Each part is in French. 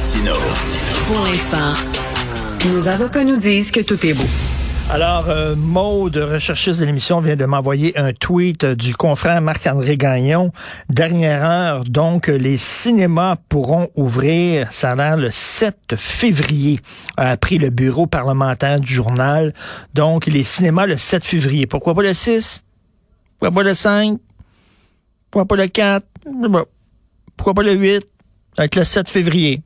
Martino. Pour l'instant, nos avocats nous disent que tout est beau. Alors, euh, Maude, recherchiste de l'émission, vient de m'envoyer un tweet du confrère Marc-André Gagnon. Dernière heure, donc, les cinémas pourront ouvrir, ça a l'air le 7 février, a appris le bureau parlementaire du journal. Donc, les cinémas le 7 février. Pourquoi pas le 6? Pourquoi pas le 5? Pourquoi pas le 4? Pourquoi pas le 8? Avec le 7 février.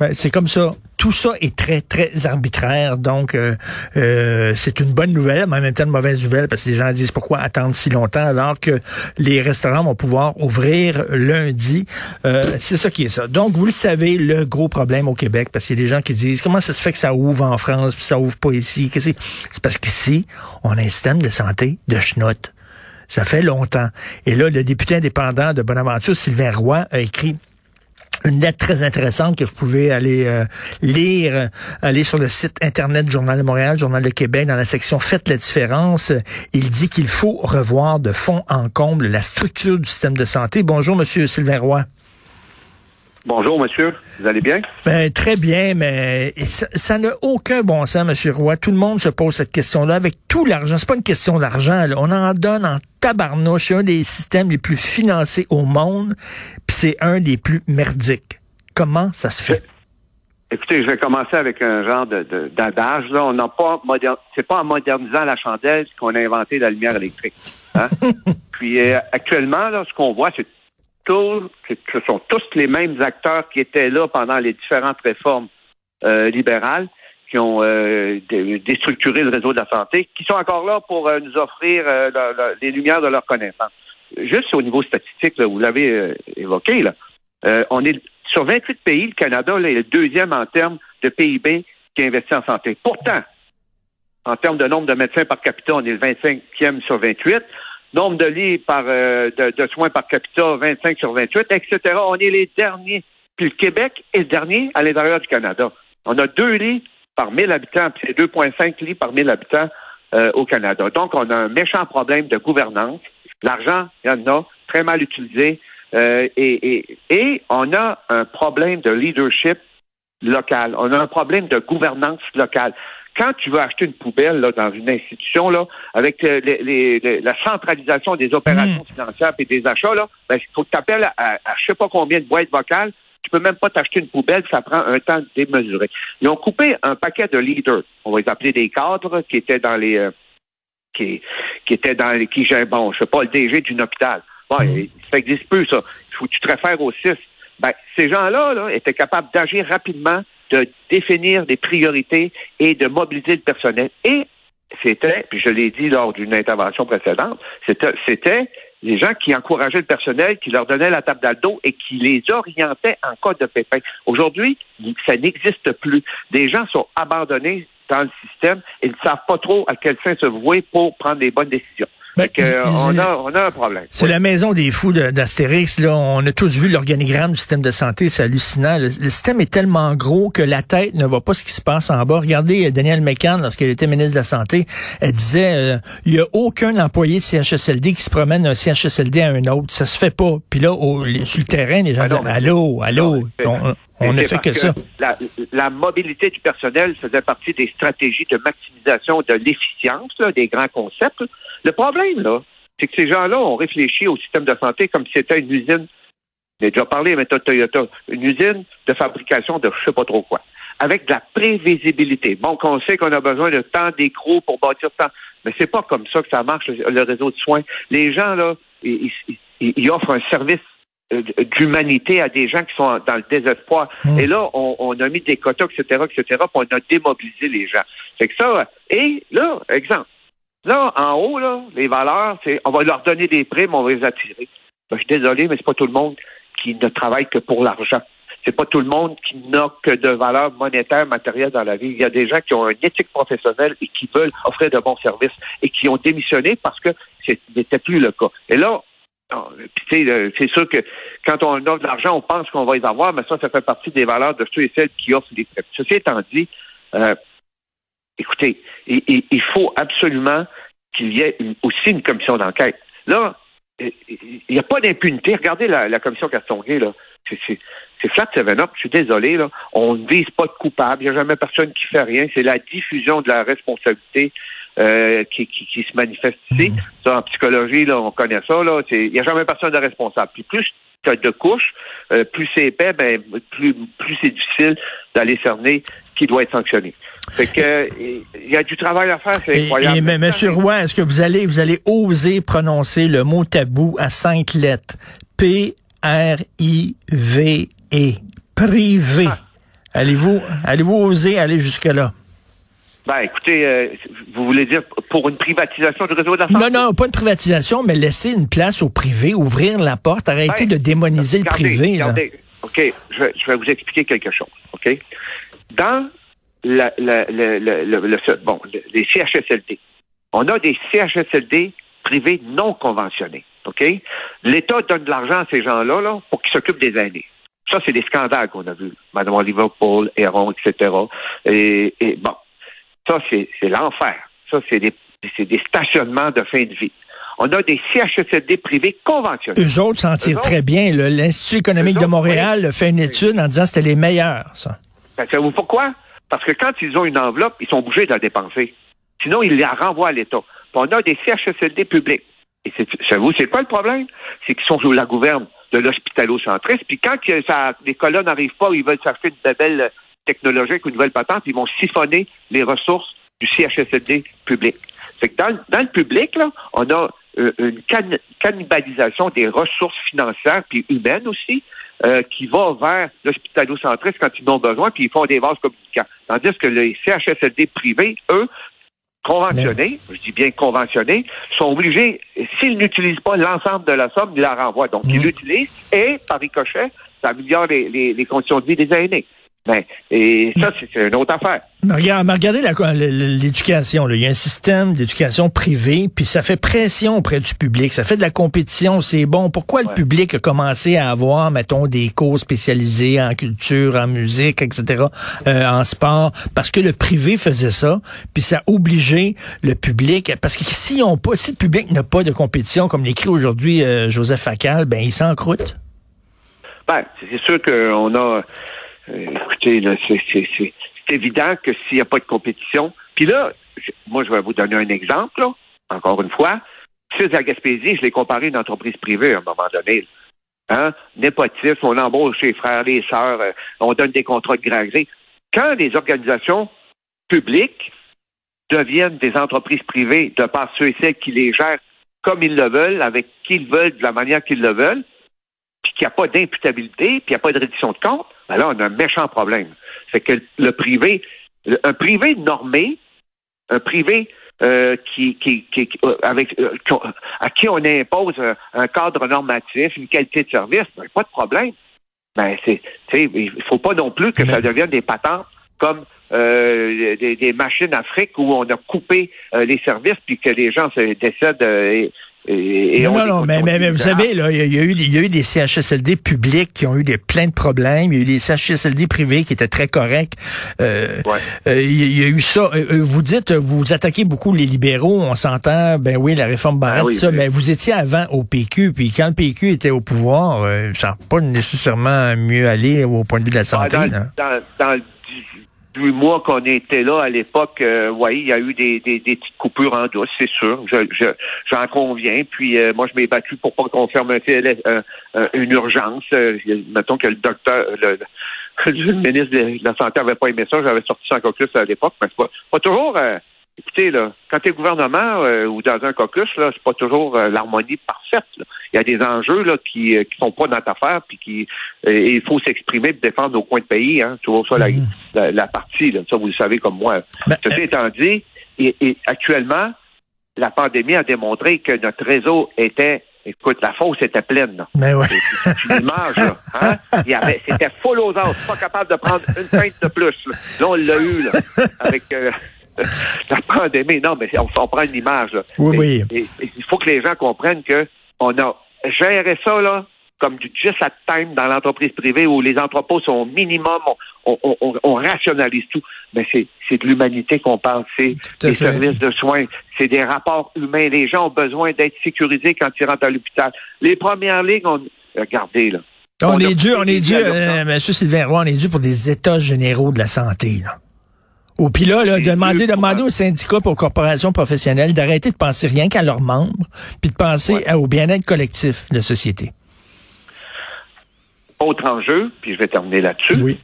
Ben, c'est comme ça. Tout ça est très, très arbitraire. Donc, euh, euh, c'est une bonne nouvelle, mais en même temps une mauvaise nouvelle parce que les gens disent pourquoi attendre si longtemps alors que les restaurants vont pouvoir ouvrir lundi. Euh, c'est ça qui est ça. Donc, vous le savez, le gros problème au Québec, parce qu'il y a des gens qui disent comment ça se fait que ça ouvre en France puis ça ouvre pas ici. C'est? Parce qu'ici, on a un système de santé de schnout. Ça fait longtemps. Et là, le député indépendant de Bonaventure, Sylvain Roy, a écrit une lettre très intéressante que vous pouvez aller euh, lire, euh, aller sur le site internet du Journal de Montréal, Journal de Québec, dans la section Faites la différence. Il dit qu'il faut revoir de fond en comble la structure du système de santé. Bonjour, Monsieur Sylvain Roy. Bonjour, monsieur. Vous allez bien? Ben, très bien, mais ça n'a aucun bon sens, monsieur Roy. Tout le monde se pose cette question-là avec tout l'argent. C'est pas une question d'argent, On en donne en tabarnouche. C'est un des systèmes les plus financés au monde, puis c'est un des plus merdiques. Comment ça se fait? Écoutez, je vais commencer avec un genre de, d'adage. Là, on n'a pas c'est pas en modernisant la chandelle qu'on a inventé la lumière électrique. Hein? Puis euh, actuellement, là, ce qu'on voit, c'est ce sont tous les mêmes acteurs qui étaient là pendant les différentes réformes euh, libérales, qui ont euh, déstructuré le réseau de la santé, qui sont encore là pour euh, nous offrir les lumières de leur connaissance. Juste au niveau statistique, vous l'avez évoqué, là, on est sur 28 pays, le Canada est le deuxième en termes de PIB qui investit en santé. Pourtant, en termes de nombre de médecins par capita, on est le 25e sur 28. Nombre de lits par, euh, de, soins par capita, 25 sur 28, etc. On est les derniers. Puis le Québec est le dernier à l'intérieur du Canada. On a deux lits par 1000 habitants, puis c'est 2,5 lits par 1000 habitants euh, au Canada. Donc, on a un méchant problème de gouvernance. L'argent, il y en a, très mal utilisé. Euh, et, et, et on a un problème de leadership local. On a un problème de gouvernance locale quand tu veux acheter une poubelle là, dans une institution, là, avec la centralisation des opérations hmm. financières et des achats, là, ben, il faut que tu appelles à, à, je sais pas combien de boîtes vocales. Tu peux même pas t'acheter une poubelle, ça prend un temps démesuré. Ils ont coupé un paquet de leaders, on va les appeler des cadres, qui étaient dans les euh, qui, qui étaient dans les qui bon, je sais pas, le DG d'une hôpital. Bon, hmm. ça existe plus, ça. Il faut que tu te réfères au CIS. Ben, ces gens-là là, étaient capables d'agir rapidement de définir des priorités et de mobiliser le personnel. Et c'était, puis je l'ai dit lors d'une intervention précédente, c'était les gens qui encourageaient le personnel, qui leur donnaient la table d'aldo et qui les orientaient en cas de pépin. Aujourd'hui, ça n'existe plus. Des gens sont abandonnés dans le système et ne savent pas trop à quel sein se vouer pour prendre les bonnes décisions. Ben, on, a, on a un problème. C'est la maison des fous d'Astérix. Là, on a tous vu l'organigramme du système de santé, c'est hallucinant. Le, système est tellement gros que la tête ne voit pas ce qui se passe en bas. Regardez euh, Daniel McCann, lorsqu'elle était ministre de la Santé, elle disait euh, il y a aucun employé de CHSLD qui se promène d'un CHSLD à un autre. Ça se fait pas. Puis là, au, sur le terrain, les gens ah disent allô, allô. on, ne fait que, ça. La, la, mobilité du personnel faisait partie des stratégies de maximisation de l'efficience, des grands concepts. Le problème, là, c'est que ces gens-là ont réfléchi au système de santé comme si c'était une usine. J'ai déjà parlé avec Toyota, une usine de fabrication de je sais pas trop quoi, avec de la prévisibilité. Bon, qu'on sait qu'on a besoin de temps d'écrou pour bâtir temps, mais c'est pas comme ça que ça marche le, réseau de soins. Les gens là, ils, offrent un service d'humanité à des gens qui sont dans le désespoir. Mmh. Et là, on, a mis des quotas, etc., etc., puis on a démobilisé les gens. C'est que ça, et là, exemple, Là, en haut, là, les valeurs, c'est on va leur donner des primes, on va les attirer. Ben, je suis désolé, mais c'est pas tout le monde qui ne travaille que pour l'argent. C'est pas tout le monde qui n'a que de valeurs monétaires, matérielles dans la vie. Il y a des gens qui ont une éthique professionnelle et qui veulent offrir de bons services et qui ont démissionné parce que ce n'était plus le cas. Et là, c'est sûr que quand on offre de l'argent, on pense qu'on va les avoir, mais ça, ça fait partie des valeurs de ceux et celles qui offrent des primes. Ceci étant dit, euh, écoutez, il, faut absolument qu'il y ait aussi une commission d'enquête. Là, il n'y a pas d'impunité. Regardez la, la commission Castonguay, là. C'est flat 7 up. Je suis désolé, là. On ne vise pas de coupable. Il n'y a jamais personne qui fait rien. C'est la diffusion de la responsabilité euh, qui, qui, qui, se manifeste ici. Mmh. Ça, en psychologie, là, on connaît ça. Là. Il n'y a jamais personne de responsable. Puis plus tu as de couches, euh, plus c'est épais, ben, plus, plus c'est difficile d'aller cerner qui doit être sanctionné. Fait que il y a du travail à faire, c'est incroyable. mais Monsieur Roy, est-ce que vous allez vous allez oser prononcer le mot tabou à cinq lettres? P R I V E. Privé. Ah. Allez-vous allez-vous oser aller jusque là? Ben, écoutez, euh, vous voulez dire pour une privatisation du réseau de la santé? Non, non, pas une privatisation, mais laisser une place au privé, ouvrir la porte, arrêter ben, de démoniser le privé. Regardez, OK, je vais, je vais, vous expliquer quelque chose, OK? Dans la, la, le, bon, les CHSLD, on a des CHSLD privés non conventionnés, OK? L'État donne de l'argent à ces gens-là là, pour qu'ils s'occupent des aînés. Ça, c'est des scandales qu'on a vus. Madame Liverpool, Héron, etc. Et, et bon, ça, c'est l'enfer. Ça, c'est des, des stationnements de fin de vie. On a des CHSLD privés conventionnés. Eux autres s'en tirent très bien. L'Institut économique de Montréal fait une étude en disant que c'était les meilleurs, ça. Ben, savez-vous pourquoi? Parce que quand ils ont une enveloppe, ils sont obligés de la dépenser. Sinon, ils la renvoient à l'État. on a des CHSLD publics. Et savez-vous, c'est quoi le problème? C'est qu'ils sont sous la gouverne de l'hospitalo-centriste. Puis quand ça, les colonnes n'arrivent pas, ils veulent chercher une belle technologique ou une nouvelle patente, ils vont siphonner les ressources du CHSLD public. C'est que dans, dans, le public, là, on a euh, une cannibalisation des ressources financières puis humaines aussi euh, qui va vers l'hospitalo-centriste quand ils en ont besoin, puis ils font des vases communicants. Tandis que les CHSLD privés, eux, conventionnés, je dis bien conventionnés, sont obligés, s'ils n'utilisent pas l'ensemble de la somme, ils la renvoient. Donc, ils mmh. l'utilisent et, par ricochet, ça améliore les, les, les conditions de vie des aînés. Ben, et ça, c'est une autre affaire. Mais regardez l'éducation. Il y a un système d'éducation privée, puis ça fait pression auprès du public. Ça fait de la compétition, c'est bon. Pourquoi le public a commencé à avoir, mettons, des cours spécialisés en culture, en musique, etc., euh, en sport? Parce que le privé faisait ça, puis ça a obligé le public. Parce que si, on pas, si le public n'a pas de compétition, comme l'écrit aujourd'hui euh, Joseph Facal, ben il s'encroute. Ben, c'est sûr qu'on a écoutez, là, c'est évident que s'il n'y a pas de compétition, puis là, moi, je vais vous donner un exemple, encore une fois. Fils à Gaspésie, je l'ai comparé à une entreprise privée à un moment donné. Hein? Népotisme, on embauche les frères, les sœurs, euh, on donne des contrats de grand Quand les organisations publiques deviennent des entreprises privées de par ceux et celles qui les gèrent comme ils le veulent, avec qui ils veulent, de la manière qu'ils le veulent, puis qu'il n'y a pas d'imputabilité, puis il n'y a pas de reddition de compte, ben là, on a un méchant problème. C'est que le privé, un privé normé, un privé euh, qui, qui, qui, euh, avec, euh, à qui on impose un, cadre normatif, une qualité de service, ben, pas de problème. Ben, c'est, il faut pas non plus que ça devienne des patentes comme des, des, machines Afrique où on a coupé les services puis que les gens se décèdent non, non, mais, mais, vous savez, là, il y, a eu, il y a eu des CHSLD publics qui ont eu des, plein de problèmes. Il y a eu des CHSLD privés qui étaient très corrects. Euh, euh il y a eu ça. Euh, euh, vous dites, vous attaquez beaucoup les libéraux. On s'entend, ben oui, la réforme Barrette, ah ça. Mais vous étiez avant au PQ, puis quand le PQ était au pouvoir, ça n'a pas nécessairement mieux aller au point de vue de la ah, santé. dans, dans, du mois qu'on était là à l'époque, euh, oui, il y a eu des, des, petites coupures en douce, c'est sûr. Je, j'en conviens. Puis euh, moi, je m'ai battu pour pas qu'on ferme un, une urgence. Euh, mettons que le docteur, le, ministre de la Santé avait pas aimé ça. J'avais sorti en caucus à l'époque, mais c'est pas toujours. Euh, écoutez, là, quand tu es gouvernement ou dans un caucus, là, c'est pas toujours l'harmonie parfaite. Il y a des enjeux là, qui ne sont pas dans ta affaire, puis qui il faut s'exprimer et défendre nos coins de pays. Hein, toujours ça la, mm-hmm. la, partie. Là, ça, vous le savez comme moi. Ben, Ceci étant dit, et, actuellement, la pandémie a démontré que notre réseau était Écoute, la fosse était pleine. Mais ouais. C'est une image, là. Hein? c'était full aux os, pas capable de prendre une pinte de plus. Là, on l'a eu, là, avec euh, la pandémie. Non, mais on, prend une image, là. Oui, oui. il faut que les gens comprennent que on a géré ça, là, comme du just at time dans l'entreprise privée où les entrepôts sont au minimum, on, on, on, rationalise tout. Mais c'est, c'est de l'humanité qu'on parle, c'est des services de soins, c'est des rapports humains. Les gens ont besoin d'être sécurisés quand ils rentrent à l'hôpital. Les premières lignes, on, regardez là. On, est dû, on est dû, euh, M. Sylvain Roy, on est dû pour des états généraux de la santé. Là. Ou puis là, là demander, demander aux syndicats aux corporations professionnelles d'arrêter de penser rien qu'à leurs membres, puis de penser au bien-être collectif de la société. Autre enjeu, puis je vais terminer là-dessus. Oui.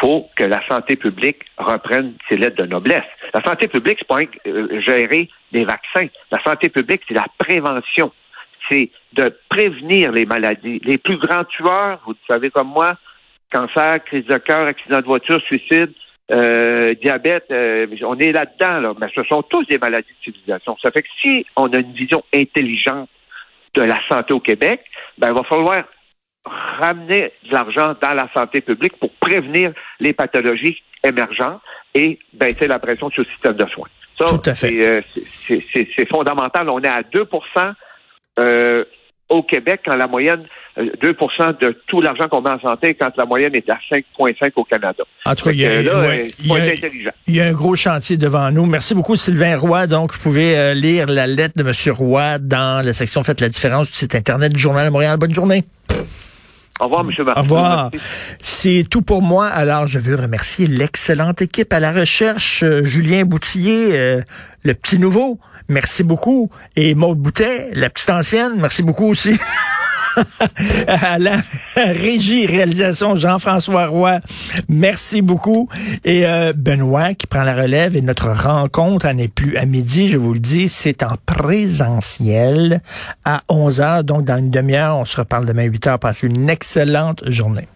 faut que la santé publique reprenne ses lettres de noblesse. La santé publique, c'est pas euh, gérer des vaccins. La santé publique, c'est la prévention. C'est de prévenir les maladies. Les plus grands tueurs, vous le savez comme moi, cancer, crise de cœur, accident de voiture, suicide, euh, diabète, euh, on est là-dedans, là, mais ce sont tous des maladies de civilisation. Ça fait que si on a une vision intelligente de la santé au Québec, ben, il va falloir ramener de l'argent dans la santé publique pour prévenir les pathologies émergentes et baisser la pression sur le système de soins. Ça, Tout à fait. Euh, c'est fondamental. On est à 2 euh, au Québec quand la moyenne, 2 euh, de tout l'argent qu'on met en santé quand la moyenne est à 5,5 au Canada. En tout cas, il y, a, il y, a, un gros chantier devant nous. Merci beaucoup, Sylvain Roy. Donc, vous pouvez lire la lettre de M. Roy dans la section Faites la différence du site Internet du Journal de Montréal. Bonne journée. Au revoir, M. Martin. Au revoir. C'est tout pour moi. Alors, je veux remercier l'excellente équipe à la recherche. Euh, Julien Boutillier, euh, le petit nouveau. Merci beaucoup. Et Maude Boutet, la petite ancienne. Merci beaucoup aussi. à la régie réalisation Jean-François Roy. Merci beaucoup. Et euh, Benoît qui prend la relève et notre rencontre n'est plus à midi, je vous le dis, c'est en présentiel à 11 heures. Donc dans une demi-heure, on se reparle demain 8 heures. Passez une excellente journée.